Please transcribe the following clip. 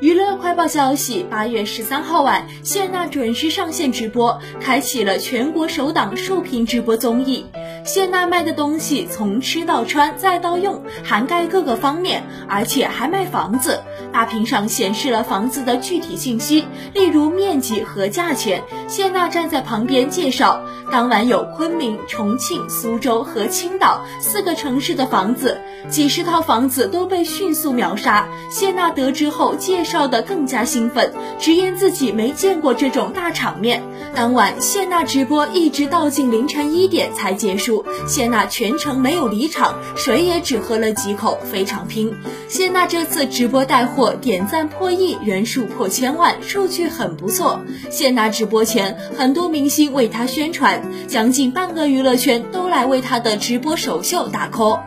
娱乐快报消息：八月十三号晚，谢娜准时上线直播，开启了全国首档竖屏直播综艺。谢娜卖的东西从吃到穿再到用，涵盖各个方面，而且还卖房子。大屏上显示了房子的具体信息，例如面积和价钱。谢娜站在旁边介绍。当晚有昆明、重庆、苏州和青岛四个城市的房子，几十套房子都被迅速秒杀。谢娜得知后介绍的更加兴奋，直言自己没见过这种大场面。当晚谢娜直播一直到近凌晨一点才结束，谢娜全程没有离场，水也只喝了几口，非常拼。谢娜这次直播带货点赞破亿，人数破千万，数据很不错。谢娜直播前，很多明星为她宣传。将近半个娱乐圈都来为她的直播首秀打 call。